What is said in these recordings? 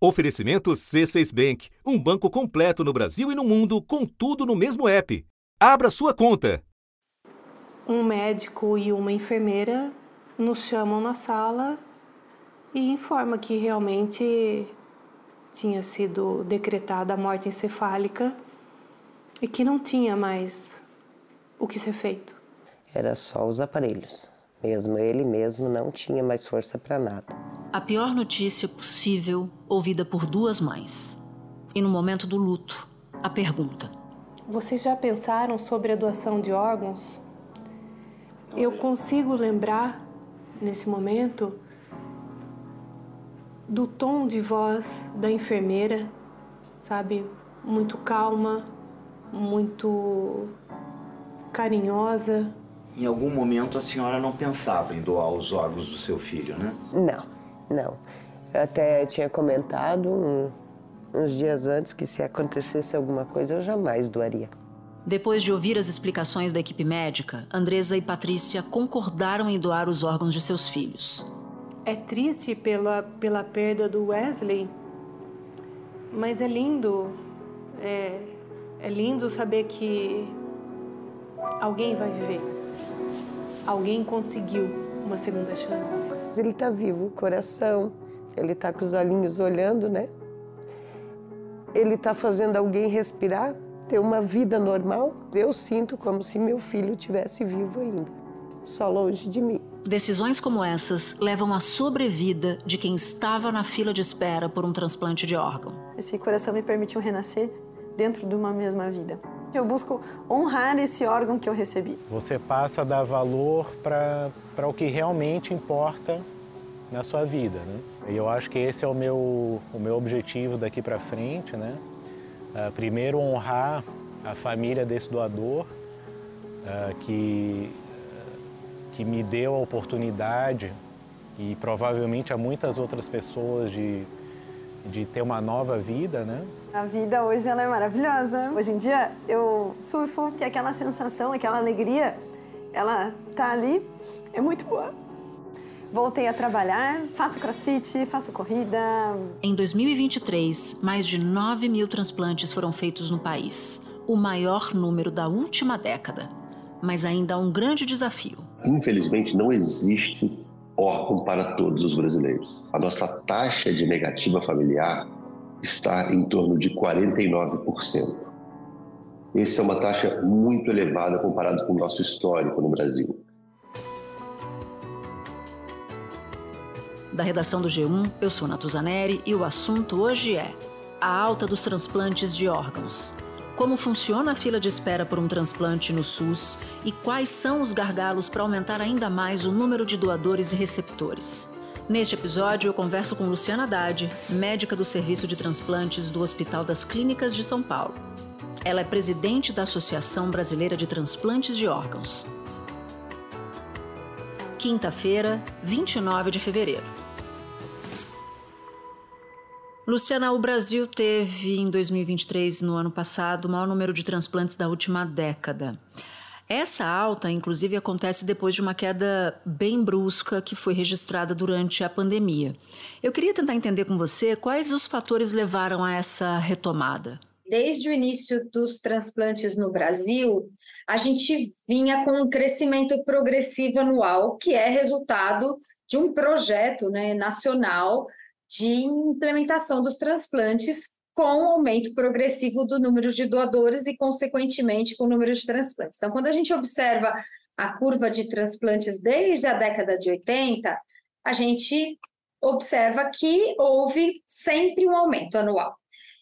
Oferecimento C6 Bank, um banco completo no Brasil e no mundo, com tudo no mesmo app. Abra sua conta. Um médico e uma enfermeira nos chamam na sala e informa que realmente tinha sido decretada a morte encefálica e que não tinha mais o que ser feito. Era só os aparelhos. Mesmo ele mesmo não tinha mais força para nada. A pior notícia possível ouvida por duas mães. E no momento do luto, a pergunta: Vocês já pensaram sobre a doação de órgãos? Eu consigo lembrar, nesse momento, do tom de voz da enfermeira, sabe? Muito calma, muito carinhosa. Em algum momento a senhora não pensava em doar os órgãos do seu filho, né? Não, não. Eu até tinha comentado um, uns dias antes que se acontecesse alguma coisa eu jamais doaria. Depois de ouvir as explicações da equipe médica, Andresa e Patrícia concordaram em doar os órgãos de seus filhos. É triste pela, pela perda do Wesley, mas é lindo. É, é lindo saber que alguém vai viver. Alguém conseguiu uma segunda chance. Ele está vivo, o coração, ele está com os olhinhos olhando, né? Ele está fazendo alguém respirar, ter uma vida normal. Eu sinto como se meu filho tivesse vivo ainda, só longe de mim. Decisões como essas levam à sobrevida de quem estava na fila de espera por um transplante de órgão. Esse coração me permitiu renascer dentro de uma mesma vida. Eu busco honrar esse órgão que eu recebi. Você passa a dar valor para o que realmente importa na sua vida, né? E eu acho que esse é o meu, o meu objetivo daqui para frente, né? Uh, primeiro, honrar a família desse doador, uh, que, que me deu a oportunidade e provavelmente a muitas outras pessoas de, de ter uma nova vida, né? A vida hoje ela é maravilhosa. Hoje em dia eu surfo, que aquela sensação, aquela alegria, ela tá ali, é muito boa. Voltei a trabalhar, faço crossfit, faço corrida. Em 2023, mais de 9 mil transplantes foram feitos no país, o maior número da última década. Mas ainda há um grande desafio. Infelizmente, não existe órgão para todos os brasileiros. A nossa taxa de negativa familiar está em torno de 49%. Essa é uma taxa muito elevada comparado com o nosso histórico no Brasil. Da redação do G1, eu sou Natuzaneri e o assunto hoje é a alta dos transplantes de órgãos. Como funciona a fila de espera por um transplante no SUS e quais são os gargalos para aumentar ainda mais o número de doadores e receptores. Neste episódio, eu converso com Luciana Haddad, médica do Serviço de Transplantes do Hospital das Clínicas de São Paulo. Ela é presidente da Associação Brasileira de Transplantes de Órgãos. Quinta-feira, 29 de fevereiro. Luciana, o Brasil teve em 2023, no ano passado, o maior número de transplantes da última década. Essa alta, inclusive, acontece depois de uma queda bem brusca que foi registrada durante a pandemia. Eu queria tentar entender com você quais os fatores levaram a essa retomada. Desde o início dos transplantes no Brasil, a gente vinha com um crescimento progressivo anual, que é resultado de um projeto né, nacional de implementação dos transplantes com o aumento progressivo do número de doadores e, consequentemente, com o número de transplantes. Então, quando a gente observa a curva de transplantes desde a década de 80, a gente observa que houve sempre um aumento anual.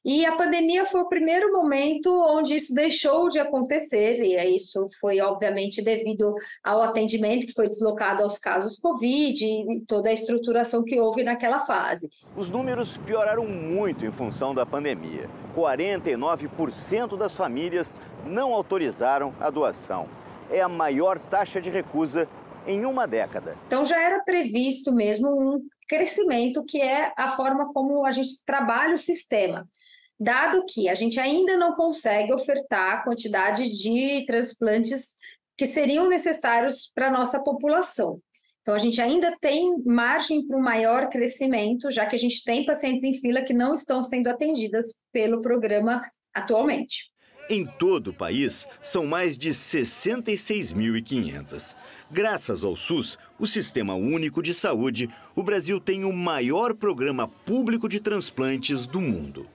E a pandemia foi o primeiro momento onde isso deixou de acontecer, e isso foi, obviamente, devido ao atendimento que foi deslocado aos casos Covid e toda a estruturação que houve naquela fase. Os números pioraram muito em função da pandemia. 49% das famílias não autorizaram a doação. É a maior taxa de recusa em uma década. Então já era previsto mesmo um crescimento que é a forma como a gente trabalha o sistema dado que a gente ainda não consegue ofertar a quantidade de transplantes que seriam necessários para a nossa população. Então, a gente ainda tem margem para um maior crescimento, já que a gente tem pacientes em fila que não estão sendo atendidas pelo programa atualmente. Em todo o país, são mais de 66.500. Graças ao SUS, o Sistema Único de Saúde, o Brasil tem o maior programa público de transplantes do mundo.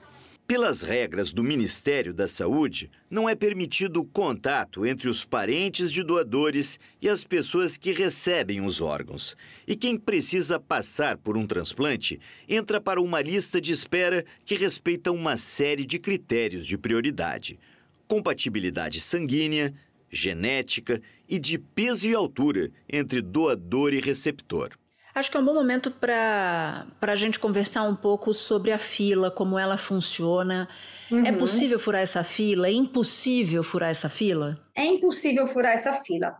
Pelas regras do Ministério da Saúde, não é permitido o contato entre os parentes de doadores e as pessoas que recebem os órgãos. E quem precisa passar por um transplante entra para uma lista de espera que respeita uma série de critérios de prioridade: compatibilidade sanguínea, genética e de peso e altura entre doador e receptor. Acho que é um bom momento para a gente conversar um pouco sobre a fila, como ela funciona. É uhum. É possível furar essa fila? É impossível furar essa fila? É impossível furar essa fila.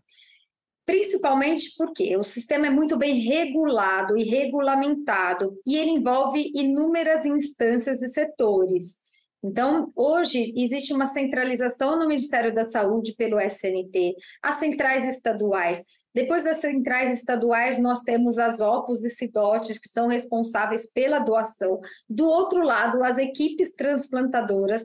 Principalmente porque o sistema é muito bem regulado e regulamentado e ele envolve inúmeras instâncias e setores. Então, hoje existe uma centralização no Ministério da Saúde pelo SNT, as centrais estaduais depois das centrais estaduais, nós temos as OPOS e CIDOTES, que são responsáveis pela doação. Do outro lado, as equipes transplantadoras.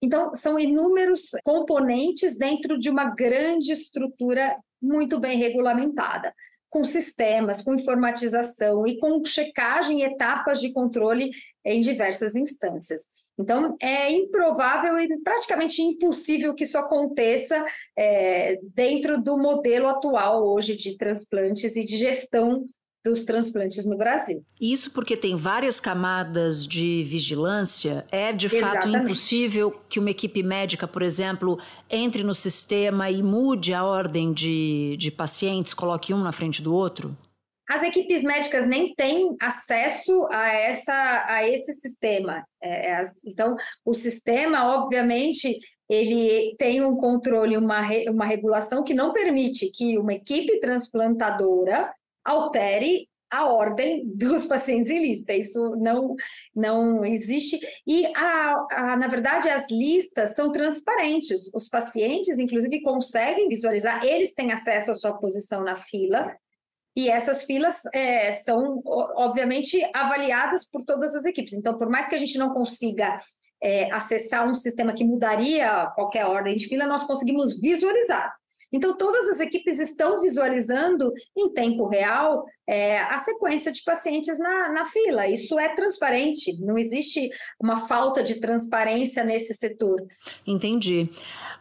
Então, são inúmeros componentes dentro de uma grande estrutura muito bem regulamentada, com sistemas, com informatização e com checagem e etapas de controle em diversas instâncias. Então, é improvável e praticamente impossível que isso aconteça é, dentro do modelo atual hoje de transplantes e de gestão dos transplantes no Brasil. Isso porque tem várias camadas de vigilância. É de fato impossível que uma equipe médica, por exemplo, entre no sistema e mude a ordem de, de pacientes, coloque um na frente do outro? As equipes médicas nem têm acesso a, essa, a esse sistema. É, é, então, o sistema, obviamente, ele tem um controle, uma, uma regulação que não permite que uma equipe transplantadora altere a ordem dos pacientes em lista. Isso não, não existe. E, a, a, na verdade, as listas são transparentes. Os pacientes, inclusive, conseguem visualizar, eles têm acesso à sua posição na fila, e essas filas é, são, obviamente, avaliadas por todas as equipes. Então, por mais que a gente não consiga é, acessar um sistema que mudaria qualquer ordem de fila, nós conseguimos visualizar. Então, todas as equipes estão visualizando em tempo real é, a sequência de pacientes na, na fila. Isso é transparente, não existe uma falta de transparência nesse setor. Entendi.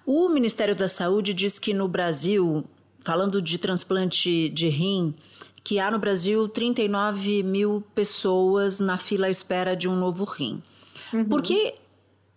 O Ministério da Saúde diz que no Brasil falando de transplante de rim, que há no Brasil 39 mil pessoas na fila à espera de um novo rim. Uhum. Por que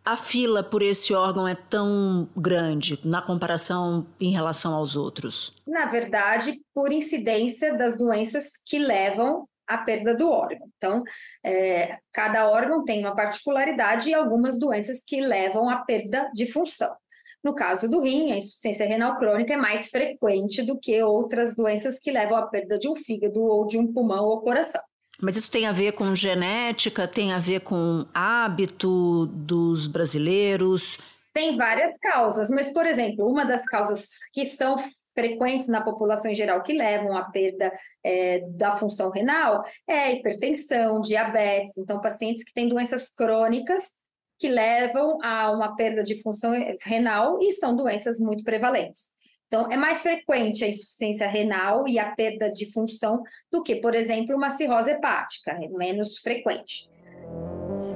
a fila por esse órgão é tão grande na comparação em relação aos outros? Na verdade, por incidência das doenças que levam à perda do órgão. Então, é, cada órgão tem uma particularidade e algumas doenças que levam à perda de função. No caso do rim, a insuficiência renal crônica é mais frequente do que outras doenças que levam à perda de um fígado ou de um pulmão ou coração. Mas isso tem a ver com genética, tem a ver com hábito dos brasileiros? Tem várias causas, mas, por exemplo, uma das causas que são frequentes na população em geral que levam à perda é, da função renal é hipertensão, diabetes. Então, pacientes que têm doenças crônicas que levam a uma perda de função renal e são doenças muito prevalentes. Então, é mais frequente a insuficiência renal e a perda de função do que, por exemplo, uma cirrose hepática, é menos frequente.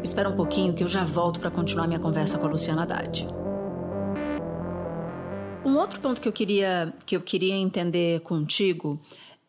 Espera um pouquinho que eu já volto para continuar minha conversa com a Luciana Haddad. Um outro ponto que eu queria, que eu queria entender contigo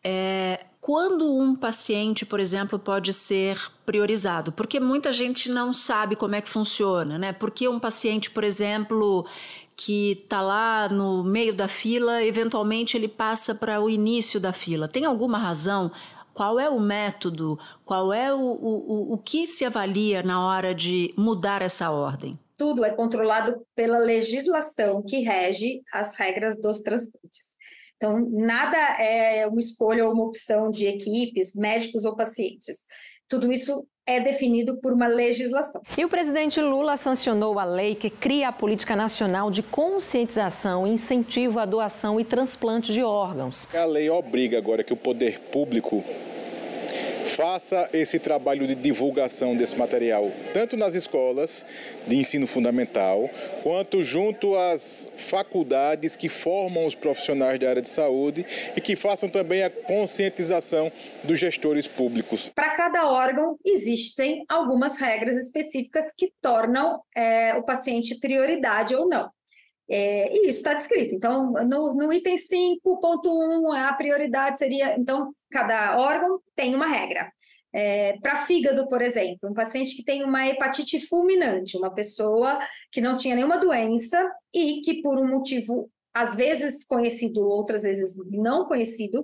é quando um paciente, por exemplo, pode ser priorizado? Porque muita gente não sabe como é que funciona, né? Porque um paciente, por exemplo, que está lá no meio da fila, eventualmente ele passa para o início da fila. Tem alguma razão? Qual é o método? Qual é o, o, o que se avalia na hora de mudar essa ordem? Tudo é controlado pela legislação que rege as regras dos transplantes. Então, nada é uma escolha ou uma opção de equipes, médicos ou pacientes. Tudo isso é definido por uma legislação. E o presidente Lula sancionou a lei que cria a política nacional de conscientização e incentivo à doação e transplante de órgãos. A lei obriga agora que o poder público faça esse trabalho de divulgação desse material, tanto nas escolas de ensino fundamental, quanto junto às faculdades que formam os profissionais da área de saúde e que façam também a conscientização dos gestores públicos. Para cada órgão, existem algumas regras específicas que tornam é, o paciente prioridade ou não. É, e isso está descrito. Então, no, no item 5.1, a prioridade seria. Então, cada órgão tem uma regra. É, para fígado, por exemplo, um paciente que tem uma hepatite fulminante, uma pessoa que não tinha nenhuma doença e que, por um motivo, às vezes conhecido, outras vezes não conhecido,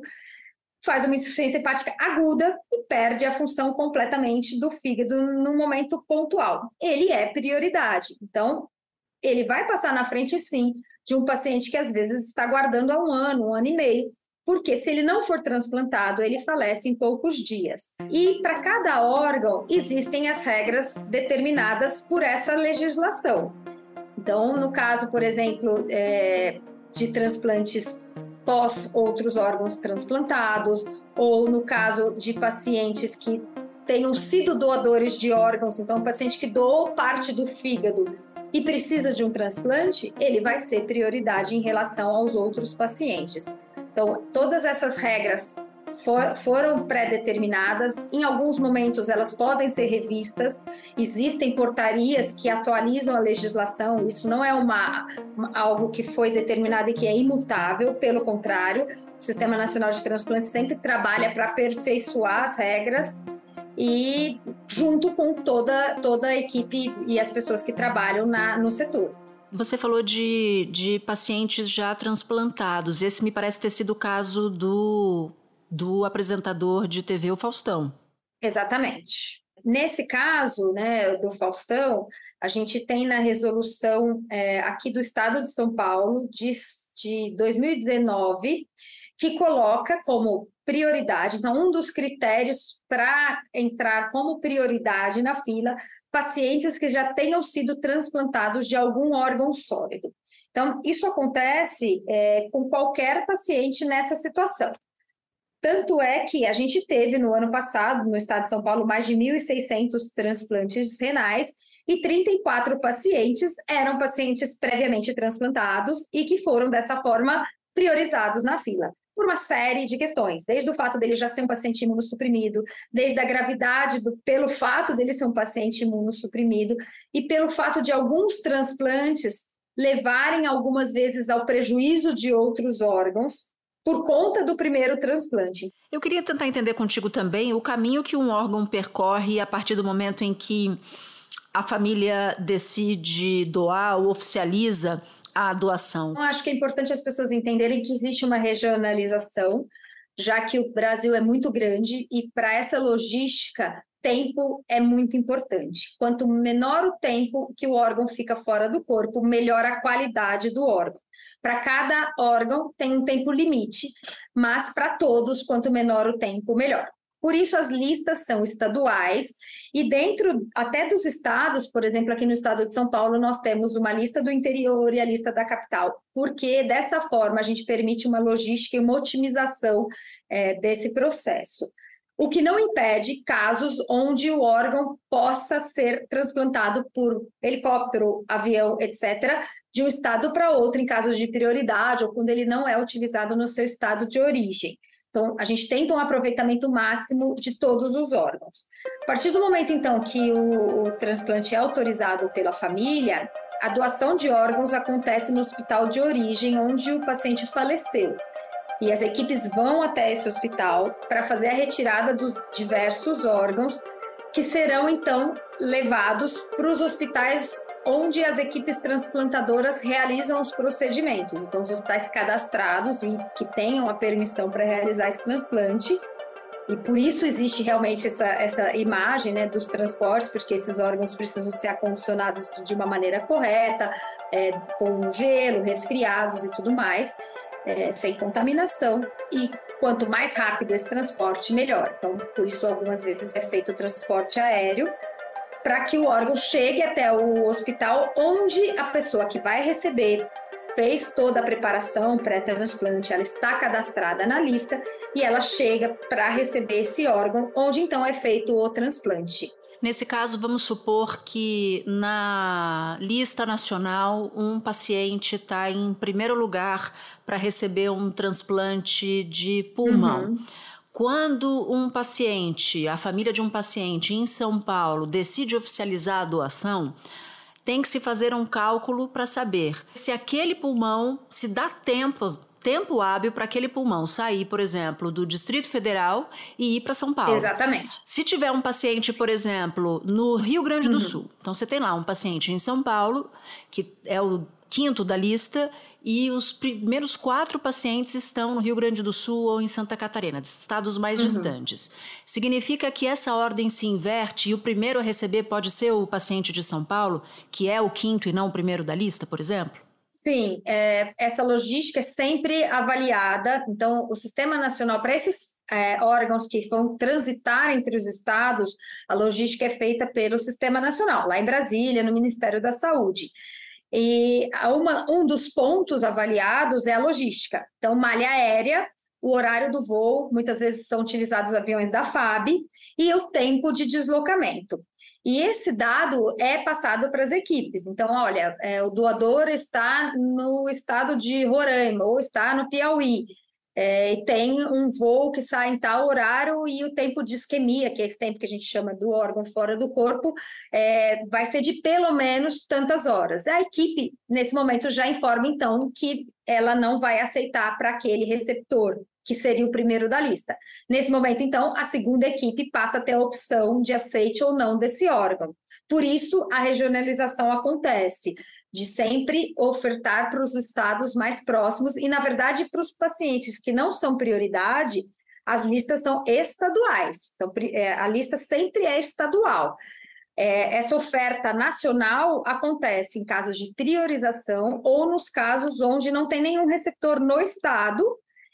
faz uma insuficiência hepática aguda e perde a função completamente do fígado no momento pontual. Ele é prioridade. Então, ele vai passar na frente, sim, de um paciente que às vezes está aguardando há um ano, um ano e meio, porque se ele não for transplantado, ele falece em poucos dias. E para cada órgão existem as regras determinadas por essa legislação. Então, no caso, por exemplo, é, de transplantes pós outros órgãos transplantados, ou no caso de pacientes que tenham sido doadores de órgãos, então, um paciente que doou parte do fígado e precisa de um transplante, ele vai ser prioridade em relação aos outros pacientes. Então, todas essas regras for, foram pré-determinadas, em alguns momentos elas podem ser revistas, existem portarias que atualizam a legislação, isso não é uma, algo que foi determinado e que é imutável, pelo contrário, o Sistema Nacional de Transplantes sempre trabalha para aperfeiçoar as regras e junto com toda, toda a equipe e as pessoas que trabalham na, no setor. Você falou de, de pacientes já transplantados. Esse me parece ter sido o caso do, do apresentador de TV, o Faustão. Exatamente. Nesse caso, né, do Faustão, a gente tem na resolução é, aqui do Estado de São Paulo de, de 2019 que coloca como prioridade. Então, um dos critérios para entrar como prioridade na fila, pacientes que já tenham sido transplantados de algum órgão sólido. Então, isso acontece é, com qualquer paciente nessa situação. Tanto é que a gente teve no ano passado, no estado de São Paulo, mais de 1.600 transplantes renais e 34 pacientes eram pacientes previamente transplantados e que foram, dessa forma, priorizados na fila por uma série de questões, desde o fato dele já ser um paciente imunossuprimido, desde a gravidade do, pelo fato dele ser um paciente imunossuprimido e pelo fato de alguns transplantes levarem algumas vezes ao prejuízo de outros órgãos por conta do primeiro transplante. Eu queria tentar entender contigo também o caminho que um órgão percorre a partir do momento em que a família decide doar ou oficializa a doação? Eu acho que é importante as pessoas entenderem que existe uma regionalização, já que o Brasil é muito grande e para essa logística tempo é muito importante. Quanto menor o tempo que o órgão fica fora do corpo, melhor a qualidade do órgão. Para cada órgão tem um tempo limite, mas para todos, quanto menor o tempo, melhor. Por isso, as listas são estaduais e dentro até dos estados, por exemplo, aqui no estado de São Paulo, nós temos uma lista do interior e a lista da capital, porque dessa forma a gente permite uma logística e uma otimização é, desse processo. O que não impede casos onde o órgão possa ser transplantado por helicóptero, avião, etc., de um estado para outro, em casos de prioridade ou quando ele não é utilizado no seu estado de origem. Então, a gente tenta um aproveitamento máximo de todos os órgãos. A partir do momento, então, que o, o transplante é autorizado pela família, a doação de órgãos acontece no hospital de origem, onde o paciente faleceu. E as equipes vão até esse hospital para fazer a retirada dos diversos órgãos, que serão então levados para os hospitais onde as equipes transplantadoras realizam os procedimentos. Então, os hospitais cadastrados e que tenham a permissão para realizar esse transplante. E por isso existe realmente essa, essa imagem né, dos transportes, porque esses órgãos precisam ser acondicionados de uma maneira correta, é, com gelo, resfriados e tudo mais. é, sem contaminação e quanto mais rápido esse transporte, melhor. Então, por isso, algumas vezes é feito o transporte aéreo para que o órgão chegue até o hospital onde a pessoa que vai receber fez toda a preparação pré-transplante, ela está cadastrada na lista e ela chega para receber esse órgão, onde então é feito o transplante. Nesse caso, vamos supor que na lista nacional um paciente está em primeiro lugar para receber um transplante de pulmão. Uhum. Quando um paciente, a família de um paciente em São Paulo decide oficializar a doação, tem que se fazer um cálculo para saber se aquele pulmão se dá tempo tempo hábil para aquele pulmão sair, por exemplo, do Distrito Federal e ir para São Paulo. Exatamente. Se tiver um paciente, por exemplo, no Rio Grande do uhum. Sul, então você tem lá um paciente em São Paulo, que é o quinto da lista, e os primeiros quatro pacientes estão no Rio Grande do Sul ou em Santa Catarina, estados mais uhum. distantes. Significa que essa ordem se inverte e o primeiro a receber pode ser o paciente de São Paulo, que é o quinto e não o primeiro da lista, por exemplo? Sim, é, essa logística é sempre avaliada. Então, o Sistema Nacional, para esses é, órgãos que vão transitar entre os estados, a logística é feita pelo Sistema Nacional, lá em Brasília, no Ministério da Saúde. E uma, um dos pontos avaliados é a logística. Então, malha aérea, o horário do voo, muitas vezes são utilizados aviões da FAB, e o tempo de deslocamento. E esse dado é passado para as equipes. Então, olha, é, o doador está no estado de Roraima ou está no Piauí. É, e tem um voo que sai em tal horário e o tempo de isquemia, que é esse tempo que a gente chama do órgão fora do corpo, é, vai ser de pelo menos tantas horas. A equipe, nesse momento, já informa, então, que ela não vai aceitar para aquele receptor que seria o primeiro da lista. Nesse momento, então, a segunda equipe passa a ter a opção de aceite ou não desse órgão. Por isso, a regionalização acontece, de sempre ofertar para os estados mais próximos e, na verdade, para os pacientes que não são prioridade, as listas são estaduais. Então, é, a lista sempre é estadual. É, essa oferta nacional acontece em casos de priorização ou nos casos onde não tem nenhum receptor no estado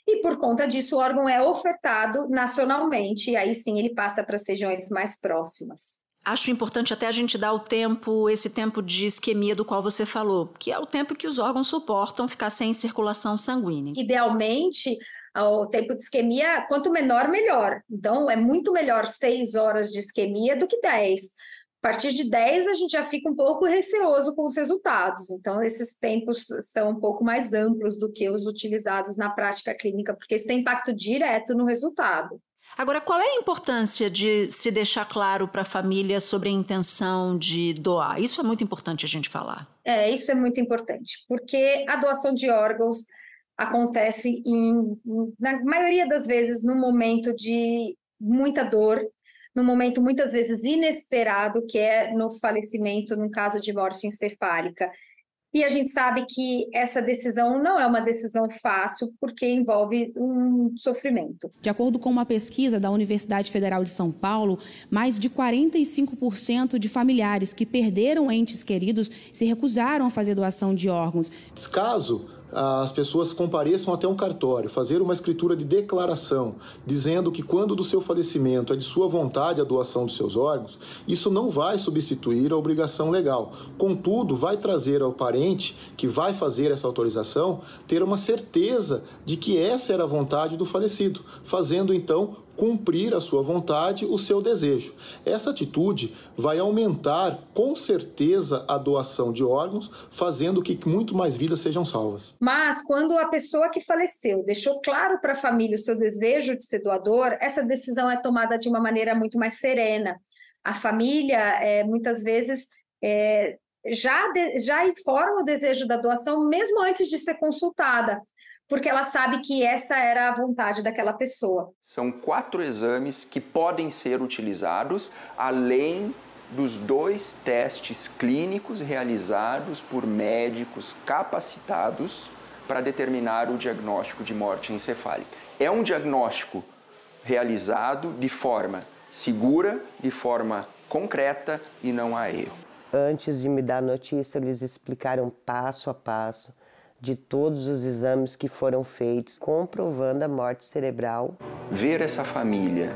e por conta disso o órgão é ofertado nacionalmente, e aí sim ele passa para as regiões mais próximas. Acho importante até a gente dar o tempo, esse tempo de isquemia do qual você falou, que é o tempo que os órgãos suportam ficar sem circulação sanguínea. Idealmente, o tempo de isquemia, quanto menor, melhor. Então, é muito melhor seis horas de isquemia do que dez. A partir de 10, a gente já fica um pouco receoso com os resultados. Então, esses tempos são um pouco mais amplos do que os utilizados na prática clínica, porque isso tem impacto direto no resultado. Agora, qual é a importância de se deixar claro para a família sobre a intenção de doar? Isso é muito importante a gente falar. É, isso é muito importante, porque a doação de órgãos acontece, em, na maioria das vezes, no momento de muita dor, num momento muitas vezes inesperado, que é no falecimento, num caso de morte encefálica. E a gente sabe que essa decisão não é uma decisão fácil, porque envolve um sofrimento. De acordo com uma pesquisa da Universidade Federal de São Paulo, mais de 45% de familiares que perderam entes queridos se recusaram a fazer doação de órgãos. Caso as pessoas compareçam até um cartório, fazer uma escritura de declaração, dizendo que quando do seu falecimento é de sua vontade a doação dos seus órgãos, isso não vai substituir a obrigação legal. Contudo, vai trazer ao parente que vai fazer essa autorização ter uma certeza de que essa era a vontade do falecido, fazendo então cumprir a sua vontade, o seu desejo. Essa atitude vai aumentar com certeza a doação de órgãos, fazendo que muito mais vidas sejam salvas. Mas quando a pessoa que faleceu deixou claro para a família o seu desejo de ser doador, essa decisão é tomada de uma maneira muito mais serena. A família, é, muitas vezes, é, já, de, já informa o desejo da doação mesmo antes de ser consultada porque ela sabe que essa era a vontade daquela pessoa. São quatro exames que podem ser utilizados além dos dois testes clínicos realizados por médicos capacitados para determinar o diagnóstico de morte encefálica. É um diagnóstico realizado de forma segura, de forma concreta e não há erro. Antes de me dar a notícia, eles explicaram passo a passo de todos os exames que foram feitos comprovando a morte cerebral. Ver essa família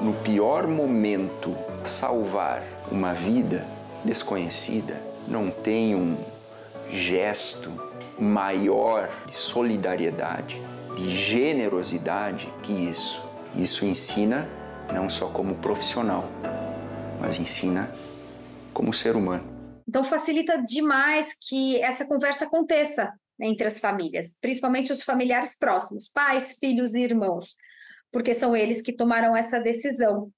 no pior momento salvar uma vida desconhecida não tem um gesto maior de solidariedade, de generosidade que isso. Isso ensina não só como profissional, mas ensina como ser humano. Então facilita demais que essa conversa aconteça entre as famílias, principalmente os familiares próximos, pais, filhos e irmãos, porque são eles que tomaram essa decisão.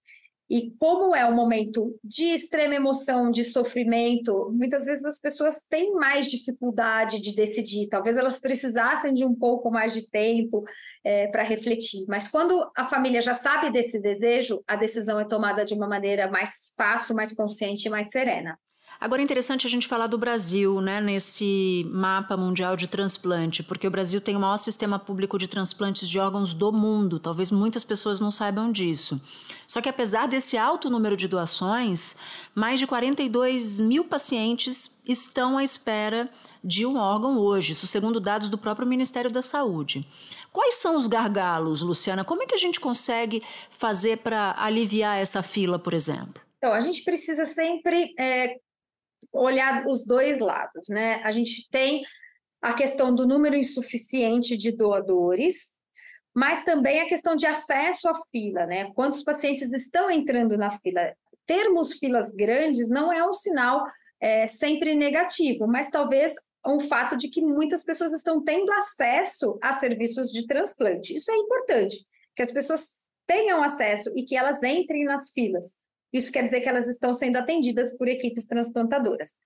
E como é um momento de extrema emoção, de sofrimento, muitas vezes as pessoas têm mais dificuldade de decidir. Talvez elas precisassem de um pouco mais de tempo é, para refletir. Mas quando a família já sabe desse desejo, a decisão é tomada de uma maneira mais fácil, mais consciente e mais serena. Agora é interessante a gente falar do Brasil, né, nesse mapa mundial de transplante, porque o Brasil tem o maior sistema público de transplantes de órgãos do mundo. Talvez muitas pessoas não saibam disso. Só que apesar desse alto número de doações, mais de 42 mil pacientes estão à espera de um órgão hoje, isso segundo dados do próprio Ministério da Saúde. Quais são os gargalos, Luciana? Como é que a gente consegue fazer para aliviar essa fila, por exemplo? Então, a gente precisa sempre é, olhar os dois lados, né? A gente tem a questão do número insuficiente de doadores, mas também a questão de acesso à fila, né? Quantos pacientes estão entrando na fila? Termos filas grandes não é um sinal é, sempre negativo, mas talvez um fato de que muitas pessoas estão tendo acesso a serviços de transplante. Isso é importante, que as pessoas tenham acesso e que elas entrem nas filas. Isso quer dizer que elas estão sendo atendidas por equipes transplantadoras.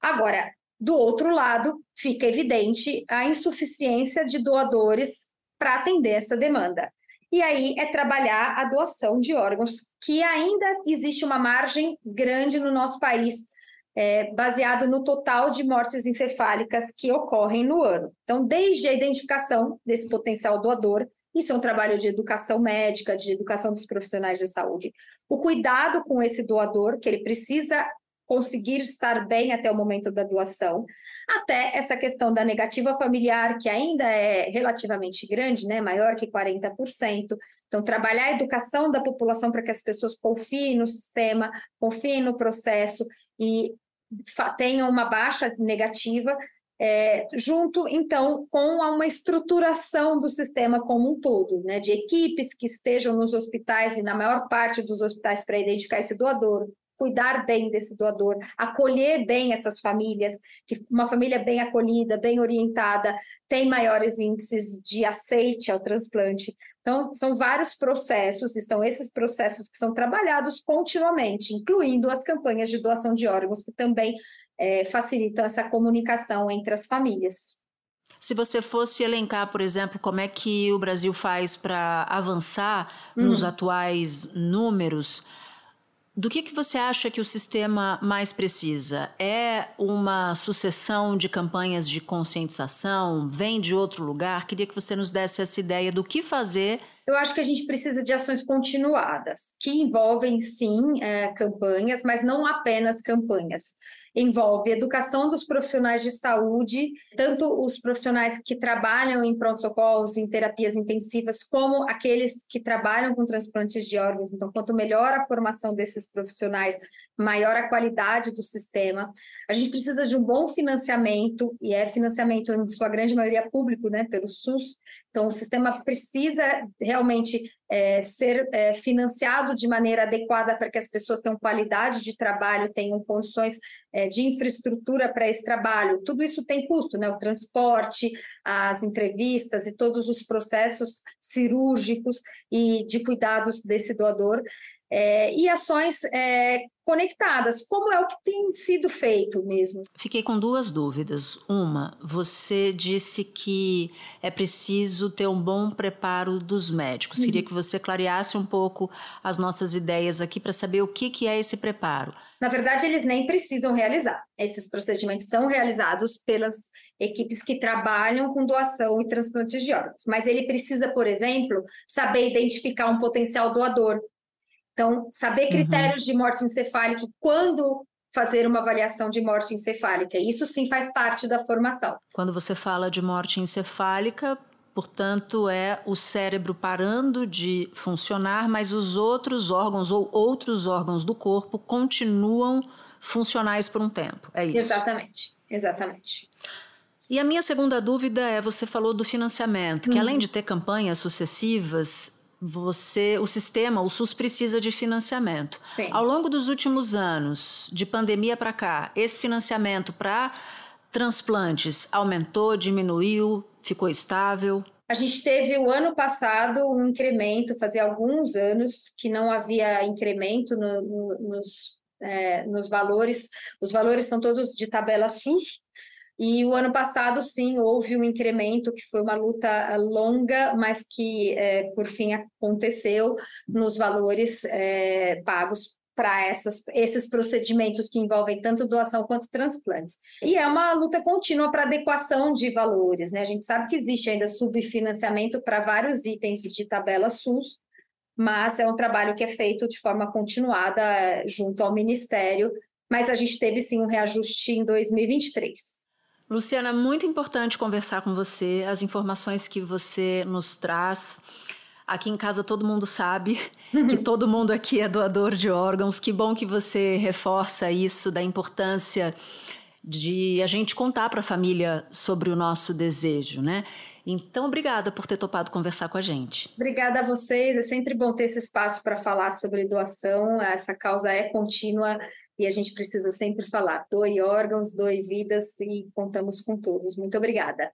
Agora, do outro lado, fica evidente a insuficiência de doadores para atender essa demanda. E aí é trabalhar a doação de órgãos, que ainda existe uma margem grande no nosso país, é, baseado no total de mortes encefálicas que ocorrem no ano. Então, desde a identificação desse potencial doador, isso é um trabalho de educação médica, de educação dos profissionais de saúde. O cuidado com esse doador, que ele precisa conseguir estar bem até o momento da doação, até essa questão da negativa familiar, que ainda é relativamente grande, né, maior que 40%. Então, trabalhar a educação da população para que as pessoas confiem no sistema, confiem no processo e tenham uma baixa negativa é, junto, então, com uma estruturação do sistema como um todo, né, de equipes que estejam nos hospitais e na maior parte dos hospitais para identificar esse doador, cuidar bem desse doador, acolher bem essas famílias, que uma família bem acolhida, bem orientada, tem maiores índices de aceite ao transplante. Então, são vários processos, e são esses processos que são trabalhados continuamente, incluindo as campanhas de doação de órgãos, que também é, facilitam essa comunicação entre as famílias. Se você fosse elencar, por exemplo, como é que o Brasil faz para avançar hum. nos atuais números, do que, que você acha que o sistema mais precisa? É uma sucessão de campanhas de conscientização? Vem de outro lugar? Queria que você nos desse essa ideia do que fazer. Eu acho que a gente precisa de ações continuadas, que envolvem, sim, é, campanhas, mas não apenas campanhas envolve educação dos profissionais de saúde, tanto os profissionais que trabalham em pronto-socorros, em terapias intensivas, como aqueles que trabalham com transplantes de órgãos. Então, quanto melhor a formação desses profissionais, maior a qualidade do sistema. A gente precisa de um bom financiamento, e é financiamento, em sua grande maioria, público, né, pelo SUS. Então, o sistema precisa realmente é, ser é, financiado de maneira adequada para que as pessoas tenham qualidade de trabalho, tenham condições é, de infraestrutura para esse trabalho. Tudo isso tem custo, né? O transporte, as entrevistas e todos os processos cirúrgicos e de cuidados desse doador é, e ações é, conectadas, como é o que tem sido feito mesmo. Fiquei com duas dúvidas. Uma, você disse que é preciso ter um bom preparo dos médicos. Uhum. Queria que você clareasse um pouco as nossas ideias aqui para saber o que, que é esse preparo. Na verdade, eles nem precisam realizar. Esses procedimentos são realizados pelas equipes que trabalham com doação e transplantes de órgãos. Mas ele precisa, por exemplo, saber identificar um potencial doador então, saber uhum. critérios uhum. de morte encefálica, quando fazer uma avaliação de morte encefálica. Isso sim faz parte da formação. Quando você fala de morte encefálica, portanto, é o cérebro parando de funcionar, mas os outros órgãos ou outros órgãos do corpo continuam funcionais por um tempo. É isso. Exatamente. Exatamente. E a minha segunda dúvida é: você falou do financiamento, que uhum. além de ter campanhas sucessivas, você, o sistema, o SUS precisa de financiamento. Sim. Ao longo dos últimos anos, de pandemia para cá, esse financiamento para transplantes aumentou, diminuiu, ficou estável? A gente teve o ano passado um incremento, fazia alguns anos que não havia incremento no, no, nos, é, nos valores. Os valores são todos de tabela SUS, e o ano passado, sim, houve um incremento, que foi uma luta eh, longa, mas que, é, por fim, aconteceu nos valores é, pagos para esses procedimentos que envolvem tanto doação quanto transplantes. E é uma luta contínua para adequação de valores. Né? A gente sabe que existe ainda subfinanciamento para vários itens de tabela SUS, mas é um trabalho que é feito de forma continuada junto ao Ministério, mas a gente teve sim um reajuste em 2023. Luciana, muito importante conversar com você, as informações que você nos traz. Aqui em casa todo mundo sabe que todo mundo aqui é doador de órgãos. Que bom que você reforça isso da importância de a gente contar para a família sobre o nosso desejo, né? Então, obrigada por ter topado conversar com a gente. Obrigada a vocês. É sempre bom ter esse espaço para falar sobre doação. Essa causa é contínua e a gente precisa sempre falar: doe órgãos, doe vidas e contamos com todos. Muito obrigada.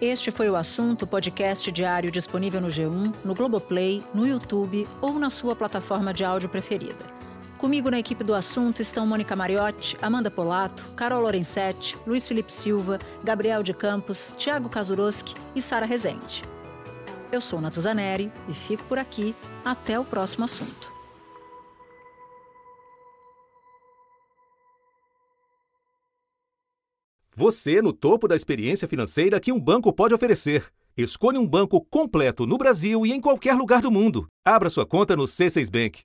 Este foi o assunto podcast diário disponível no G1, no Globoplay, no YouTube ou na sua plataforma de áudio preferida. Comigo na equipe do assunto estão Mônica Mariotti, Amanda Polato, Carol Lorenzetti, Luiz Felipe Silva, Gabriel de Campos, Tiago Kazuroski e Sara Rezende. Eu sou Natuzaneri e fico por aqui. Até o próximo assunto. Você no topo da experiência financeira que um banco pode oferecer. Escolha um banco completo no Brasil e em qualquer lugar do mundo. Abra sua conta no C6 Bank.